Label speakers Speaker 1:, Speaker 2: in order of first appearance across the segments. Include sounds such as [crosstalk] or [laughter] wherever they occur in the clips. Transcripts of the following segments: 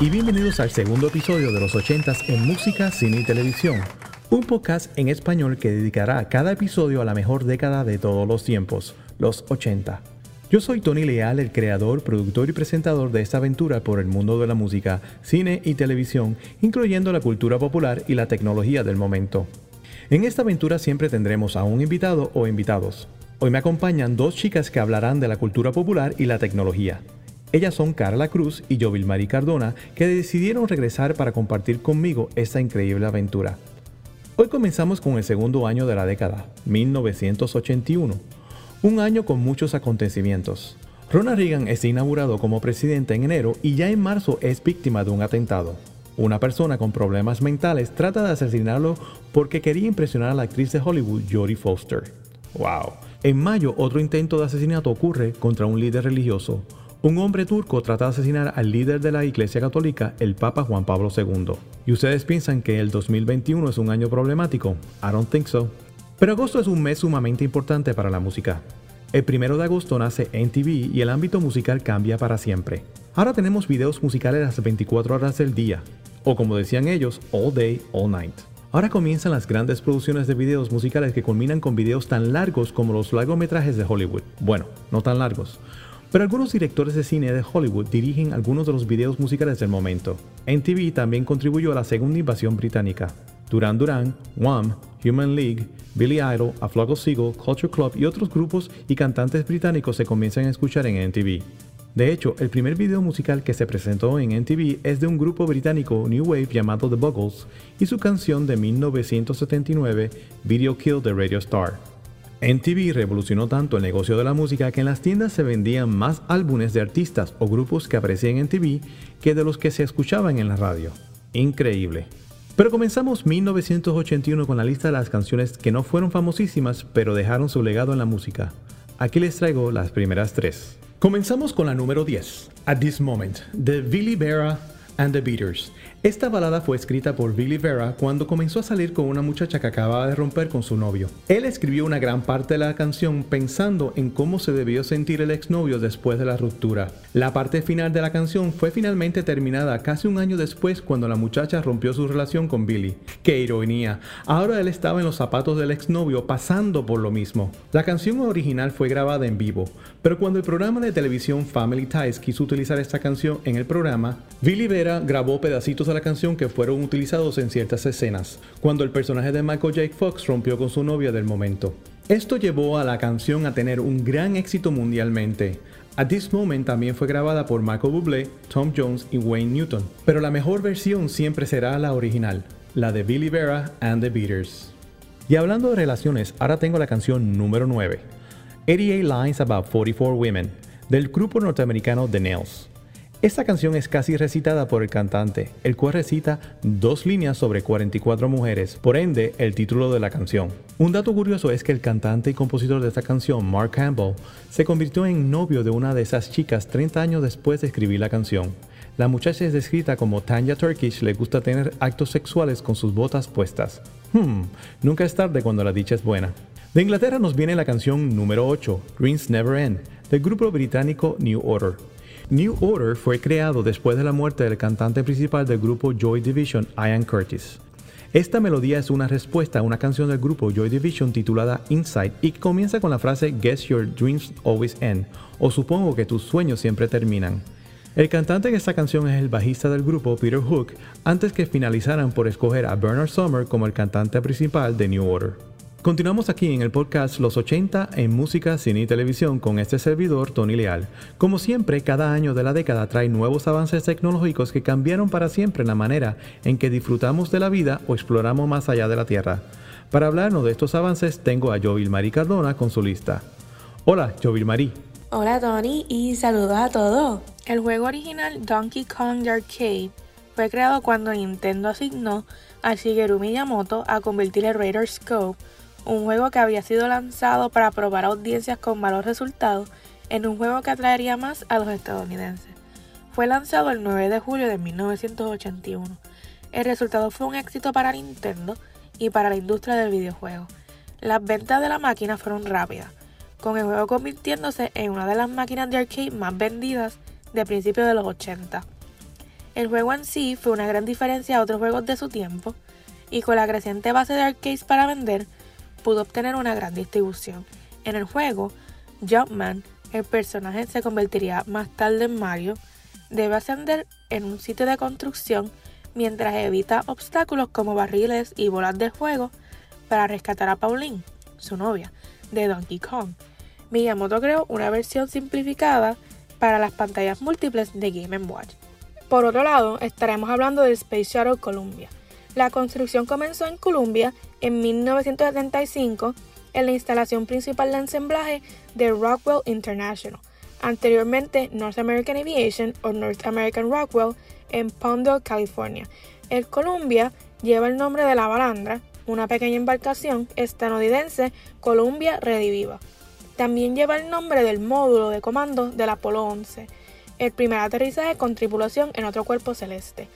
Speaker 1: Y bienvenidos al segundo episodio de los 80s en música, cine y televisión. Un podcast en español que dedicará cada episodio a la mejor década de todos los tiempos, los 80. Yo soy Tony Leal, el creador, productor y presentador de esta aventura por el mundo de la música, cine y televisión, incluyendo la cultura popular y la tecnología del momento. En esta aventura siempre tendremos a un invitado o invitados. Hoy me acompañan dos chicas que hablarán de la cultura popular y la tecnología. Ellas son Carla Cruz y Jovil Marie Cardona, que decidieron regresar para compartir conmigo esta increíble aventura. Hoy comenzamos con el segundo año de la década, 1981, un año con muchos acontecimientos. Ronald Reagan es inaugurado como presidente en enero y ya en marzo es víctima de un atentado. Una persona con problemas mentales trata de asesinarlo porque quería impresionar a la actriz de Hollywood Jodie Foster. ¡Wow! En mayo otro intento de asesinato ocurre contra un líder religioso. Un hombre turco trata de asesinar al líder de la Iglesia Católica, el Papa Juan Pablo II. ¿Y ustedes piensan que el 2021 es un año problemático? I don't think so. Pero agosto es un mes sumamente importante para la música. El primero de agosto nace NTV y el ámbito musical cambia para siempre. Ahora tenemos videos musicales las 24 horas del día, o como decían ellos, all day, all night. Ahora comienzan las grandes producciones de videos musicales que culminan con videos tan largos como los largometrajes de Hollywood. Bueno, no tan largos. Pero algunos directores de cine de Hollywood dirigen algunos de los videos musicales del momento. NTV también contribuyó a la segunda invasión británica. Duran Duran, Wham, Human League, Billy Idol, A Flock of Seagull, Culture Club y otros grupos y cantantes británicos se comienzan a escuchar en NTV. De hecho, el primer video musical que se presentó en NTV es de un grupo británico New Wave llamado The Buggles y su canción de 1979, Video Kill the Radio Star. MTV revolucionó tanto el negocio de la música que en las tiendas se vendían más álbumes de artistas o grupos que aparecían en TV que de los que se escuchaban en la radio. Increíble. Pero comenzamos 1981 con la lista de las canciones que no fueron famosísimas pero dejaron su legado en la música. Aquí les traigo las primeras tres. Comenzamos con la número 10, At This Moment, de Billy Vera and the Beaters. Esta balada fue escrita por Billy Vera cuando comenzó a salir con una muchacha que acababa de romper con su novio. Él escribió una gran parte de la canción pensando en cómo se debió sentir el exnovio después de la ruptura. La parte final de la canción fue finalmente terminada casi un año después cuando la muchacha rompió su relación con Billy. ¡Qué ironía! Ahora él estaba en los zapatos del exnovio pasando por lo mismo. La canción original fue grabada en vivo, pero cuando el programa de televisión Family Ties quiso utilizar esta canción en el programa, Billy Vera grabó pedacitos de la canción que fueron utilizados en ciertas escenas, cuando el personaje de Michael J. Fox rompió con su novia del momento. Esto llevó a la canción a tener un gran éxito mundialmente. At This Moment también fue grabada por Michael Bublé, Tom Jones y Wayne Newton, pero la mejor versión siempre será la original, la de Billy Vera and the Beaters. Y hablando de relaciones, ahora tengo la canción número 9, 88 Lines About 44 Women, del grupo norteamericano The Nails. Esta canción es casi recitada por el cantante, el cual recita dos líneas sobre 44 mujeres, por ende el título de la canción. Un dato curioso es que el cantante y compositor de esta canción, Mark Campbell, se convirtió en novio de una de esas chicas 30 años después de escribir la canción. La muchacha es descrita como Tanya Turkish, le gusta tener actos sexuales con sus botas puestas. Hmm, nunca es tarde cuando la dicha es buena. De Inglaterra nos viene la canción número 8, Dreams Never End, del grupo británico New Order. New Order fue creado después de la muerte del cantante principal del grupo Joy Division, Ian Curtis. Esta melodía es una respuesta a una canción del grupo Joy Division titulada Inside y comienza con la frase Guess your dreams always end o supongo que tus sueños siempre terminan. El cantante de esta canción es el bajista del grupo Peter Hook antes que finalizaran por escoger a Bernard Summer como el cantante principal de New Order. Continuamos aquí en el podcast Los 80 en música, cine y televisión con este servidor Tony Leal. Como siempre, cada año de la década trae nuevos avances tecnológicos que cambiaron para siempre la manera en que disfrutamos de la vida o exploramos más allá de la Tierra. Para hablarnos de estos avances tengo a Jovil Marie Cardona con su lista. Hola, Jovil Marie.
Speaker 2: Hola Tony y saludos a todos. El juego original Donkey Kong Arcade fue creado cuando Nintendo asignó a Shigeru Miyamoto a convertir el Raider Scope un juego que había sido lanzado para probar audiencias con malos resultados en un juego que atraería más a los estadounidenses. Fue lanzado el 9 de julio de 1981. El resultado fue un éxito para Nintendo y para la industria del videojuego. Las ventas de la máquina fueron rápidas, con el juego convirtiéndose en una de las máquinas de arcade más vendidas de principios de los 80. El juego en sí fue una gran diferencia a otros juegos de su tiempo y con la creciente base de arcades para vender, pudo obtener una gran distribución. En el juego, Jumpman, el personaje se convertiría más tarde en Mario, debe ascender en un sitio de construcción mientras evita obstáculos como barriles y bolas de fuego para rescatar a Pauline, su novia, de Donkey Kong. Miyamoto creó una versión simplificada para las pantallas múltiples de Game Watch. Por otro lado, estaremos hablando del Space Shuttle Columbia. La construcción comenzó en Columbia en 1975 en la instalación principal de ensamblaje de Rockwell International, anteriormente North American Aviation o North American Rockwell en Palmdale, California. El Columbia lleva el nombre de la balandra, una pequeña embarcación estadounidense Columbia Rediviva. También lleva el nombre del módulo de comando del Apolo 11, el primer aterrizaje con tripulación en otro cuerpo celeste.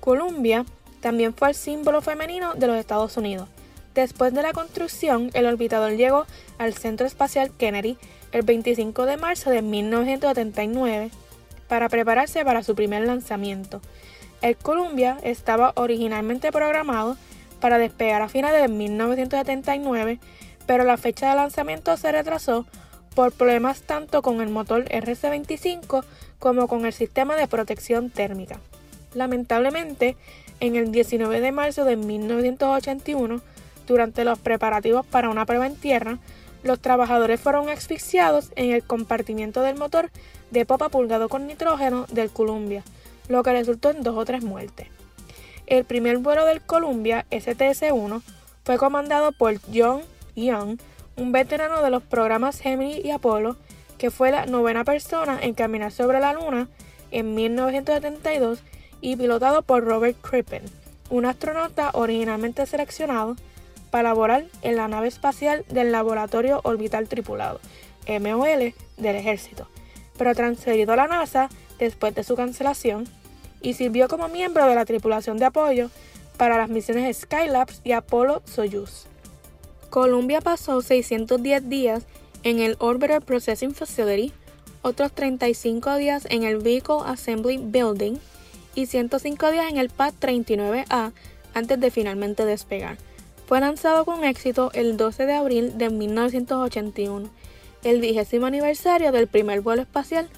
Speaker 2: Columbia también fue el símbolo femenino de los Estados Unidos. Después de la construcción, el orbitador llegó al Centro Espacial Kennedy el 25 de marzo de 1979 para prepararse para su primer lanzamiento. El Columbia estaba originalmente programado para despegar a finales de 1979, pero la fecha de lanzamiento se retrasó por problemas tanto con el motor RC-25 como con el sistema de protección térmica. Lamentablemente, en el 19 de marzo de 1981, durante los preparativos para una prueba en tierra, los trabajadores fueron asfixiados en el compartimiento del motor de popa pulgado con nitrógeno del Columbia, lo que resultó en dos o tres muertes. El primer vuelo del Columbia STS-1 fue comandado por John Young, un veterano de los programas Gemini y Apolo, que fue la novena persona en caminar sobre la Luna en 1972 y pilotado por Robert Crippen, un astronauta originalmente seleccionado para laborar en la nave espacial del Laboratorio Orbital Tripulado, MOL, del Ejército, pero transferido a la NASA después de su cancelación y sirvió como miembro de la tripulación de apoyo para las misiones Skylabs y Apollo Soyuz. Columbia pasó 610 días en el Orbiter Processing Facility, otros 35 días en el Vehicle Assembly Building y 105 días en el Pad 39A antes de finalmente despegar. Fue lanzado con éxito el 12 de abril de 1981, el vigésimo aniversario del primer vuelo espacial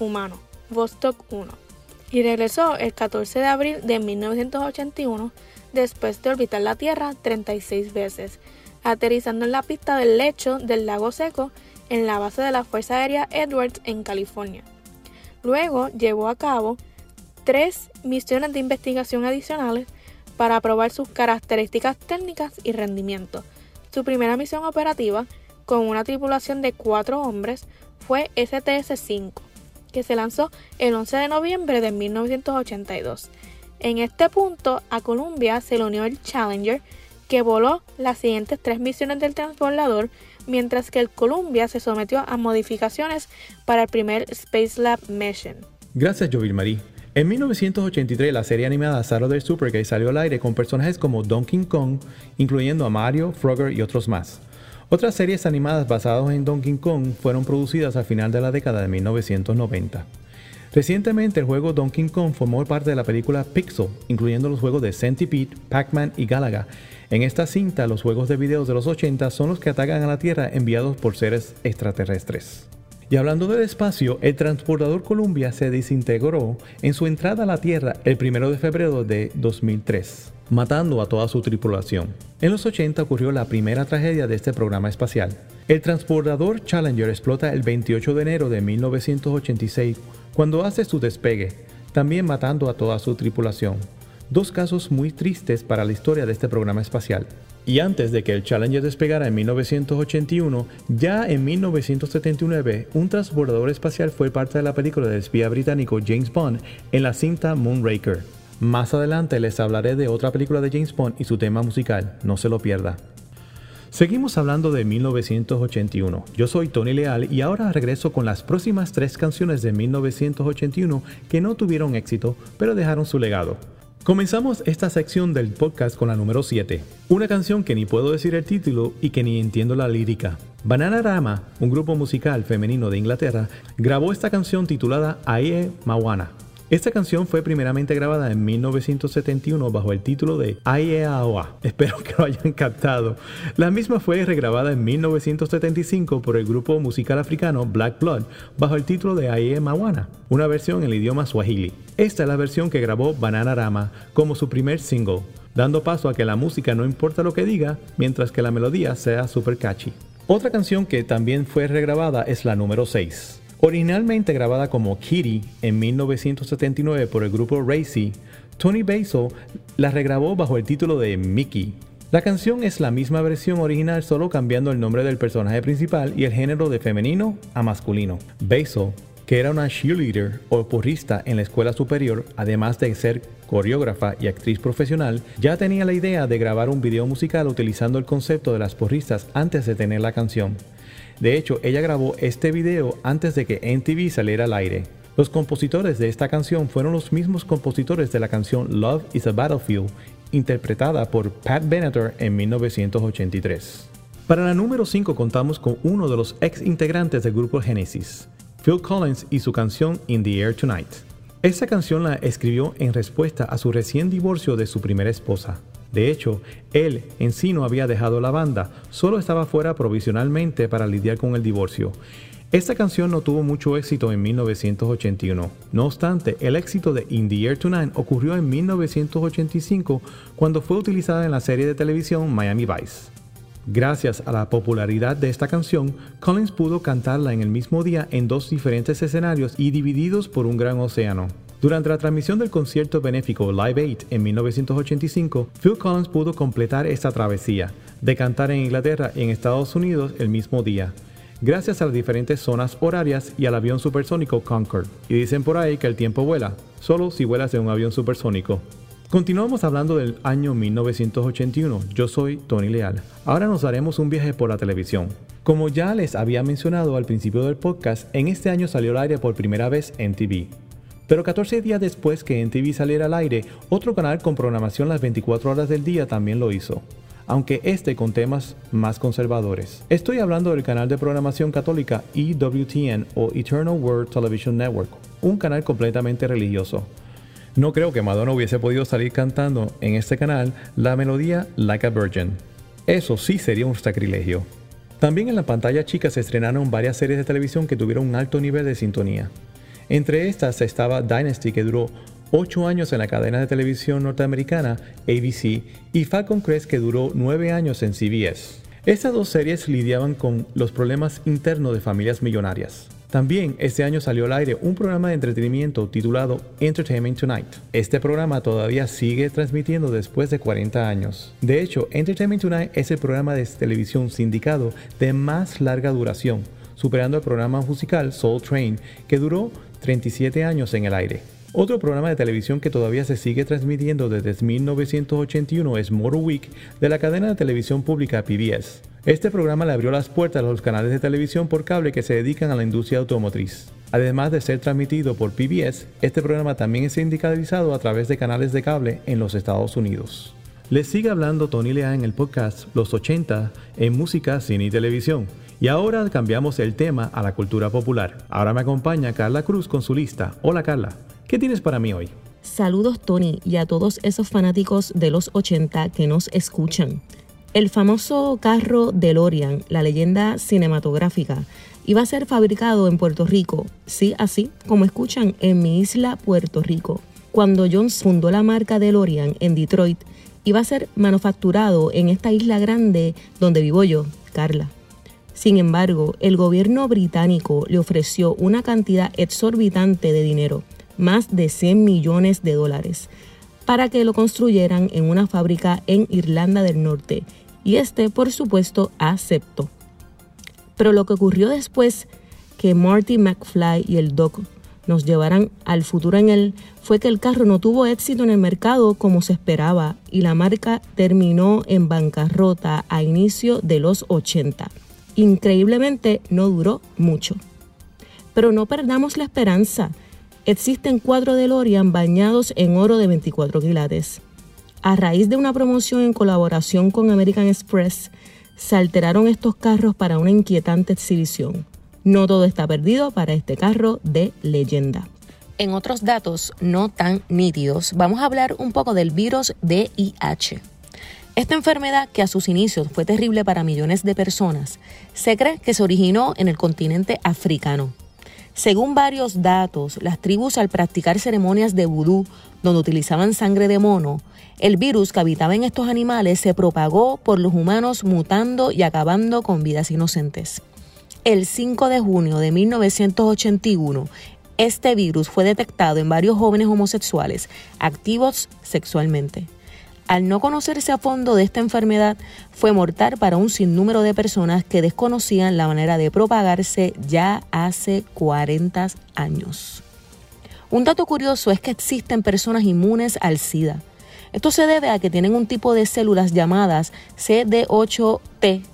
Speaker 2: humano, Vostok 1, y regresó el 14 de abril de 1981 después de orbitar la Tierra 36 veces, aterrizando en la pista del lecho del lago seco en la base de la Fuerza Aérea Edwards en California. Luego llevó a cabo tres misiones de investigación adicionales para probar sus características técnicas y rendimiento. Su primera misión operativa, con una tripulación de cuatro hombres, fue STS-5, que se lanzó el 11 de noviembre de 1982. En este punto, a Columbia se le unió el Challenger, que voló las siguientes tres misiones del transbordador, mientras que el Columbia se sometió a modificaciones para el primer Space Lab Mission.
Speaker 1: Gracias. En 1983, la serie animada Saturday Supergay salió al aire con personajes como Donkey Kong, incluyendo a Mario, Frogger y otros más. Otras series animadas basadas en Donkey Kong fueron producidas al final de la década de 1990. Recientemente, el juego Donkey Kong formó parte de la película Pixel, incluyendo los juegos de Centipede, Pac-Man y Galaga. En esta cinta, los juegos de videos de los 80 son los que atacan a la Tierra enviados por seres extraterrestres. Y hablando del espacio, el transportador Columbia se desintegró en su entrada a la Tierra el 1 de febrero de 2003, matando a toda su tripulación. En los 80 ocurrió la primera tragedia de este programa espacial. El transportador Challenger explota el 28 de enero de 1986 cuando hace su despegue, también matando a toda su tripulación. Dos casos muy tristes para la historia de este programa espacial. Y antes de que el Challenger despegara en 1981, ya en 1979, un transbordador espacial fue parte de la película del espía británico James Bond en la cinta Moonraker. Más adelante les hablaré de otra película de James Bond y su tema musical, no se lo pierda. Seguimos hablando de 1981. Yo soy Tony Leal y ahora regreso con las próximas tres canciones de 1981 que no tuvieron éxito, pero dejaron su legado. Comenzamos esta sección del podcast con la número 7, una canción que ni puedo decir el título y que ni entiendo la lírica. Bananarama, un grupo musical femenino de Inglaterra, grabó esta canción titulada Aie Mawana. Esta canción fue primeramente grabada en 1971 bajo el título de Ayeaoa. [laughs] Espero que lo hayan captado. La misma fue regrabada en 1975 por el grupo musical africano Black Blood bajo el título de Aye Mawana, una versión en el idioma swahili. Esta es la versión que grabó Bananarama como su primer single, dando paso a que la música no importa lo que diga, mientras que la melodía sea super catchy. Otra canción que también fue regrabada es la número 6. Originalmente grabada como Kitty en 1979 por el grupo Racy, Tony Basil la regrabó bajo el título de Mickey. La canción es la misma versión original solo cambiando el nombre del personaje principal y el género de femenino a masculino. Basil, que era una cheerleader o porrista en la escuela superior, además de ser coreógrafa y actriz profesional, ya tenía la idea de grabar un video musical utilizando el concepto de las porristas antes de tener la canción. De hecho, ella grabó este video antes de que MTV saliera al aire. Los compositores de esta canción fueron los mismos compositores de la canción Love is a Battlefield, interpretada por Pat Benatar en 1983. Para la número 5 contamos con uno de los ex integrantes del grupo Genesis, Phil Collins y su canción In the Air Tonight. Esta canción la escribió en respuesta a su recién divorcio de su primera esposa. De hecho, él en sí no había dejado la banda, solo estaba fuera provisionalmente para lidiar con el divorcio. Esta canción no tuvo mucho éxito en 1981. No obstante, el éxito de In the Air Tonight ocurrió en 1985 cuando fue utilizada en la serie de televisión Miami Vice. Gracias a la popularidad de esta canción, Collins pudo cantarla en el mismo día en dos diferentes escenarios y divididos por un gran océano. Durante la transmisión del concierto benéfico Live 8 en 1985, Phil Collins pudo completar esta travesía, de cantar en Inglaterra y en Estados Unidos el mismo día, gracias a las diferentes zonas horarias y al avión supersónico Concorde. Y dicen por ahí que el tiempo vuela, solo si vuelas en un avión supersónico. Continuamos hablando del año 1981. Yo soy Tony Leal. Ahora nos daremos un viaje por la televisión. Como ya les había mencionado al principio del podcast, en este año salió al aire por primera vez en TV. Pero 14 días después que en TV saliera al aire, otro canal con programación las 24 horas del día también lo hizo, aunque este con temas más conservadores. Estoy hablando del canal de programación católica EWTN o Eternal Word Television Network, un canal completamente religioso. No creo que Madonna hubiese podido salir cantando en este canal la melodía Like a Virgin. Eso sí sería un sacrilegio. También en la pantalla chica se estrenaron varias series de televisión que tuvieron un alto nivel de sintonía. Entre estas estaba Dynasty, que duró 8 años en la cadena de televisión norteamericana ABC, y Falcon Crest, que duró 9 años en CBS. Estas dos series lidiaban con los problemas internos de familias millonarias. También este año salió al aire un programa de entretenimiento titulado Entertainment Tonight. Este programa todavía sigue transmitiendo después de 40 años. De hecho, Entertainment Tonight es el programa de televisión sindicado de más larga duración, superando el programa musical Soul Train, que duró 37 años en el aire. Otro programa de televisión que todavía se sigue transmitiendo desde 1981 es Motor Week de la cadena de televisión pública PBS. Este programa le abrió las puertas a los canales de televisión por cable que se dedican a la industria automotriz. Además de ser transmitido por PBS, este programa también es sindicalizado a través de canales de cable en los Estados Unidos. Les sigue hablando Tony Lea en el podcast Los 80 en música, cine y televisión. Y ahora cambiamos el tema a la cultura popular. Ahora me acompaña Carla Cruz con su lista. Hola Carla, ¿qué tienes para mí hoy?
Speaker 3: Saludos Tony y a todos esos fanáticos de los 80 que nos escuchan. El famoso carro DeLorean, la leyenda cinematográfica, iba a ser fabricado en Puerto Rico, sí, así como escuchan, en mi isla Puerto Rico. Cuando Jones fundó la marca DeLorean en Detroit, iba a ser manufacturado en esta isla grande donde vivo yo, Carla. Sin embargo, el gobierno británico le ofreció una cantidad exorbitante de dinero, más de 100 millones de dólares, para que lo construyeran en una fábrica en Irlanda del Norte, y este, por supuesto, aceptó. Pero lo que ocurrió después que Marty McFly y el Doc nos llevaran al futuro en él fue que el carro no tuvo éxito en el mercado como se esperaba y la marca terminó en bancarrota a inicio de los 80 increíblemente no duró mucho. Pero no perdamos la esperanza. Existen cuatro DeLorean bañados en oro de 24 quilates. A raíz de una promoción en colaboración con American Express, se alteraron estos carros para una inquietante exhibición. No todo está perdido para este carro de leyenda. En otros datos no tan nítidos, vamos a hablar un poco del virus DIH. Esta enfermedad, que a sus inicios fue terrible para millones de personas, se cree que se originó en el continente africano. Según varios datos, las tribus al practicar ceremonias de vudú donde utilizaban sangre de mono, el virus que habitaba en estos animales se propagó por los humanos mutando y acabando con vidas inocentes. El 5 de junio de 1981, este virus fue detectado en varios jóvenes homosexuales activos sexualmente. Al no conocerse a fondo de esta enfermedad, fue mortal para un sinnúmero de personas que desconocían la manera de propagarse ya hace 40 años. Un dato curioso es que existen personas inmunes al SIDA. Esto se debe a que tienen un tipo de células llamadas CD8T,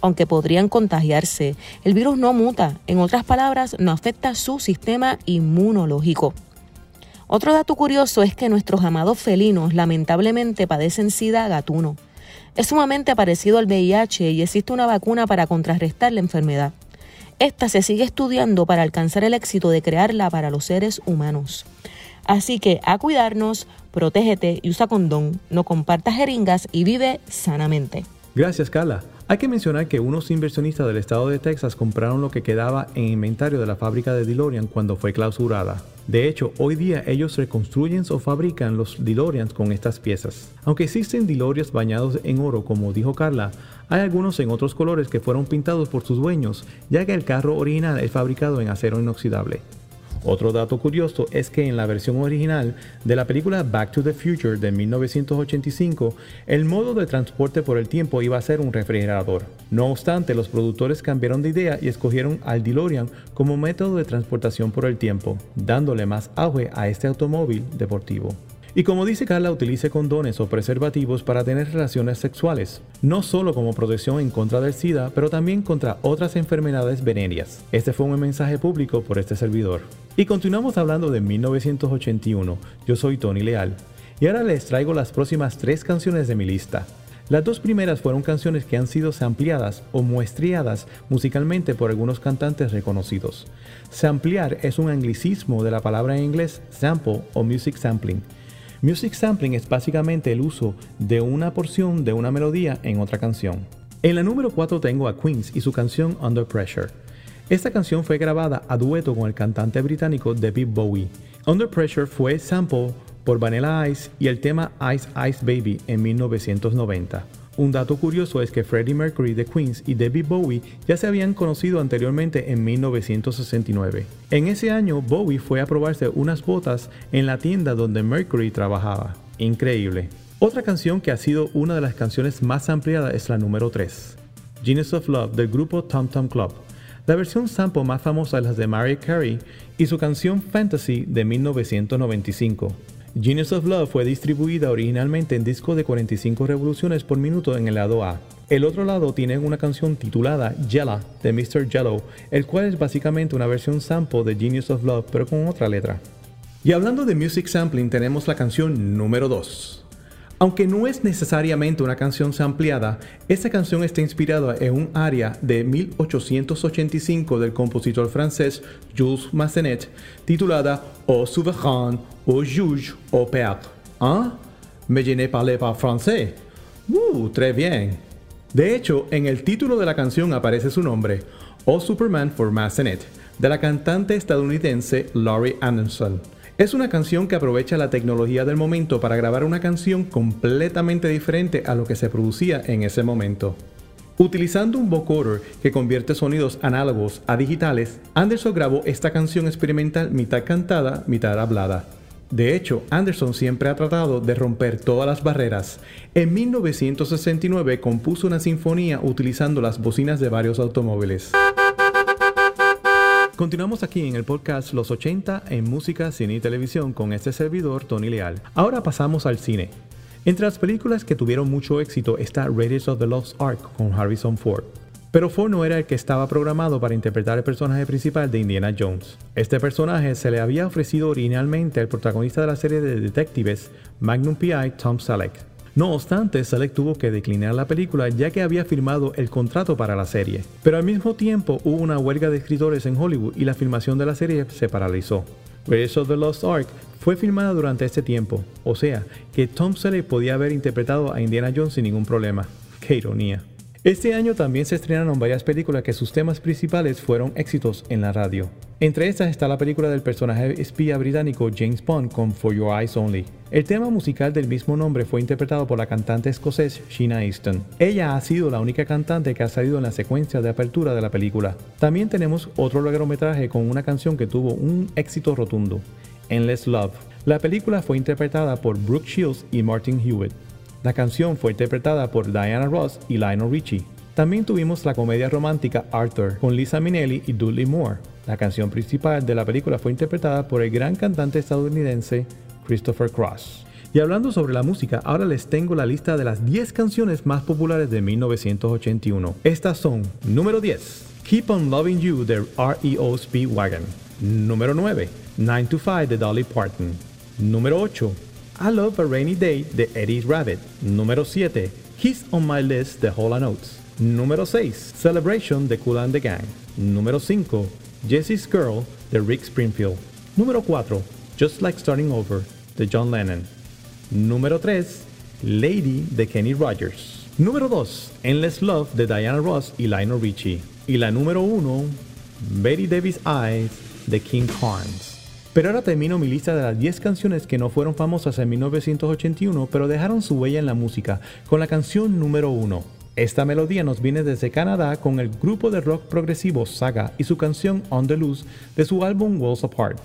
Speaker 3: aunque podrían contagiarse. El virus no muta, en otras palabras, no afecta su sistema inmunológico. Otro dato curioso es que nuestros amados felinos lamentablemente padecen SIDA gatuno. Es sumamente parecido al VIH y existe una vacuna para contrarrestar la enfermedad. Esta se sigue estudiando para alcanzar el éxito de crearla para los seres humanos. Así que a cuidarnos, protégete y usa condón, no compartas jeringas y vive sanamente.
Speaker 1: Gracias, Carla. Hay que mencionar que unos inversionistas del estado de Texas compraron lo que quedaba en inventario de la fábrica de DeLorean cuando fue clausurada. De hecho, hoy día ellos reconstruyen o fabrican los DeLoreans con estas piezas. Aunque existen DeLoreans bañados en oro, como dijo Carla, hay algunos en otros colores que fueron pintados por sus dueños, ya que el carro original es fabricado en acero inoxidable. Otro dato curioso es que en la versión original de la película Back to the Future de 1985, el modo de transporte por el tiempo iba a ser un refrigerador. No obstante, los productores cambiaron de idea y escogieron al DeLorean como método de transportación por el tiempo, dándole más auge a este automóvil deportivo. Y como dice Carla, utilice condones o preservativos para tener relaciones sexuales, no solo como protección en contra del SIDA, pero también contra otras enfermedades venéreas. Este fue un mensaje público por este servidor. Y continuamos hablando de 1981. Yo soy Tony Leal. Y ahora les traigo las próximas tres canciones de mi lista. Las dos primeras fueron canciones que han sido sampleadas o muestreadas musicalmente por algunos cantantes reconocidos. Samplear es un anglicismo de la palabra en inglés sample o music sampling Music sampling es básicamente el uso de una porción de una melodía en otra canción. En la número 4 tengo a Queens y su canción Under Pressure. Esta canción fue grabada a dueto con el cantante británico David Bowie. Under Pressure fue sample por Vanilla Ice y el tema Ice Ice Baby en 1990. Un dato curioso es que Freddie Mercury de Queens y David Bowie ya se habían conocido anteriormente en 1969. En ese año, Bowie fue a probarse unas botas en la tienda donde Mercury trabajaba. Increíble. Otra canción que ha sido una de las canciones más ampliadas es la número 3, Genius of Love del grupo Tom Tom Club. La versión sample más famosa es la de Mariah Carey y su canción Fantasy de 1995. Genius of Love fue distribuida originalmente en disco de 45 revoluciones por minuto en el lado A. El otro lado tiene una canción titulada Jella de Mr. Jello, el cual es básicamente una versión sample de Genius of Love pero con otra letra. Y hablando de music sampling tenemos la canción número 2. Aunque no es necesariamente una canción sampleada, esta canción está inspirada en un aria de 1885 del compositor francés Jules Massenet titulada Au souverain, au juge, au père. ¿Ah? Me llené parler par français. Uh, très bien. De hecho, en el título de la canción aparece su nombre, O Superman for Massenet, de la cantante estadounidense Laurie Anderson. Es una canción que aprovecha la tecnología del momento para grabar una canción completamente diferente a lo que se producía en ese momento. Utilizando un vocoder que convierte sonidos análogos a digitales, Anderson grabó esta canción experimental mitad cantada, mitad hablada. De hecho, Anderson siempre ha tratado de romper todas las barreras. En 1969 compuso una sinfonía utilizando las bocinas de varios automóviles. Continuamos aquí en el podcast Los 80 en música, cine y televisión con este servidor Tony Leal. Ahora pasamos al cine. Entre las películas que tuvieron mucho éxito está Raiders of the Lost Ark con Harrison Ford. Pero Ford no era el que estaba programado para interpretar el personaje principal de Indiana Jones. Este personaje se le había ofrecido originalmente al protagonista de la serie de detectives Magnum PI Tom Selleck. No obstante, Selleck tuvo que declinar la película ya que había firmado el contrato para la serie. Pero al mismo tiempo hubo una huelga de escritores en Hollywood y la filmación de la serie se paralizó. Raiders of the Lost Ark fue filmada durante este tiempo, o sea, que Tom Selleck podía haber interpretado a Indiana Jones sin ningún problema. ¡Qué ironía! Este año también se estrenaron varias películas que sus temas principales fueron éxitos en la radio. Entre estas está la película del personaje espía británico James Bond con For Your Eyes Only. El tema musical del mismo nombre fue interpretado por la cantante escocés Sheena Easton. Ella ha sido la única cantante que ha salido en la secuencia de apertura de la película. También tenemos otro largometraje con una canción que tuvo un éxito rotundo, Endless Love. La película fue interpretada por Brooke Shields y Martin Hewitt. La canción fue interpretada por Diana Ross y Lionel Richie. También tuvimos la comedia romántica Arthur con Lisa Minnelli y Dudley Moore. La canción principal de la película fue interpretada por el gran cantante estadounidense Christopher Cross. Y hablando sobre la música, ahora les tengo la lista de las 10 canciones más populares de 1981. Estas son: número 10, Keep on Loving You de REO Speedwagon. Número 9, 9 to 5 de Dolly Parton. Número 8, I Love a Rainy Day de Eddie Rabbit. Número 7. He's on My List de Hall Notes. Número 6. Celebration de Cool and the Gang. Número 5. Jesse's Girl de Rick Springfield. Número 4. Just Like Starting Over de John Lennon. Número 3. Lady de Kenny Rogers. Número 2. Endless Love de Diana Ross y Lionel Richie. Y la número 1. Betty Davis Eyes de King Carnes. Pero ahora termino mi lista de las 10 canciones que no fueron famosas en 1981, pero dejaron su huella en la música, con la canción número 1. Esta melodía nos viene desde Canadá con el grupo de rock progresivo Saga y su canción On the Loose de su álbum Walls Apart.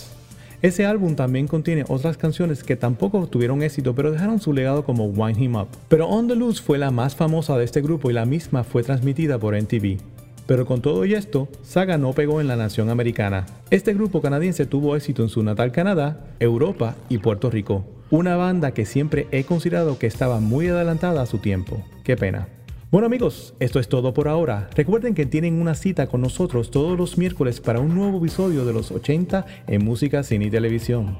Speaker 1: Ese álbum también contiene otras canciones que tampoco tuvieron éxito pero dejaron su legado como Wind Him Up. Pero On the Loose fue la más famosa de este grupo y la misma fue transmitida por MTV. Pero con todo y esto, Saga no pegó en la nación americana. Este grupo canadiense tuvo éxito en su natal Canadá, Europa y Puerto Rico. Una banda que siempre he considerado que estaba muy adelantada a su tiempo. Qué pena. Bueno amigos, esto es todo por ahora. Recuerden que tienen una cita con nosotros todos los miércoles para un nuevo episodio de los 80 en música, cine y televisión.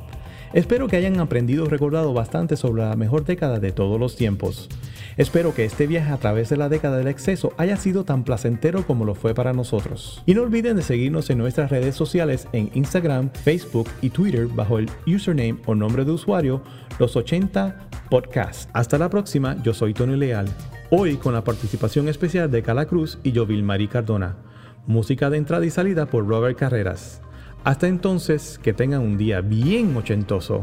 Speaker 1: Espero que hayan aprendido y recordado bastante sobre la mejor década de todos los tiempos. Espero que este viaje a través de la década del exceso haya sido tan placentero como lo fue para nosotros. Y no olviden de seguirnos en nuestras redes sociales en Instagram, Facebook y Twitter bajo el username o nombre de usuario Los 80 Podcast. Hasta la próxima, yo soy Tony Leal. Hoy con la participación especial de Cala Cruz y Jovil Marie Cardona. Música de entrada y salida por Robert Carreras. Hasta entonces, que tengan un día bien ochentoso.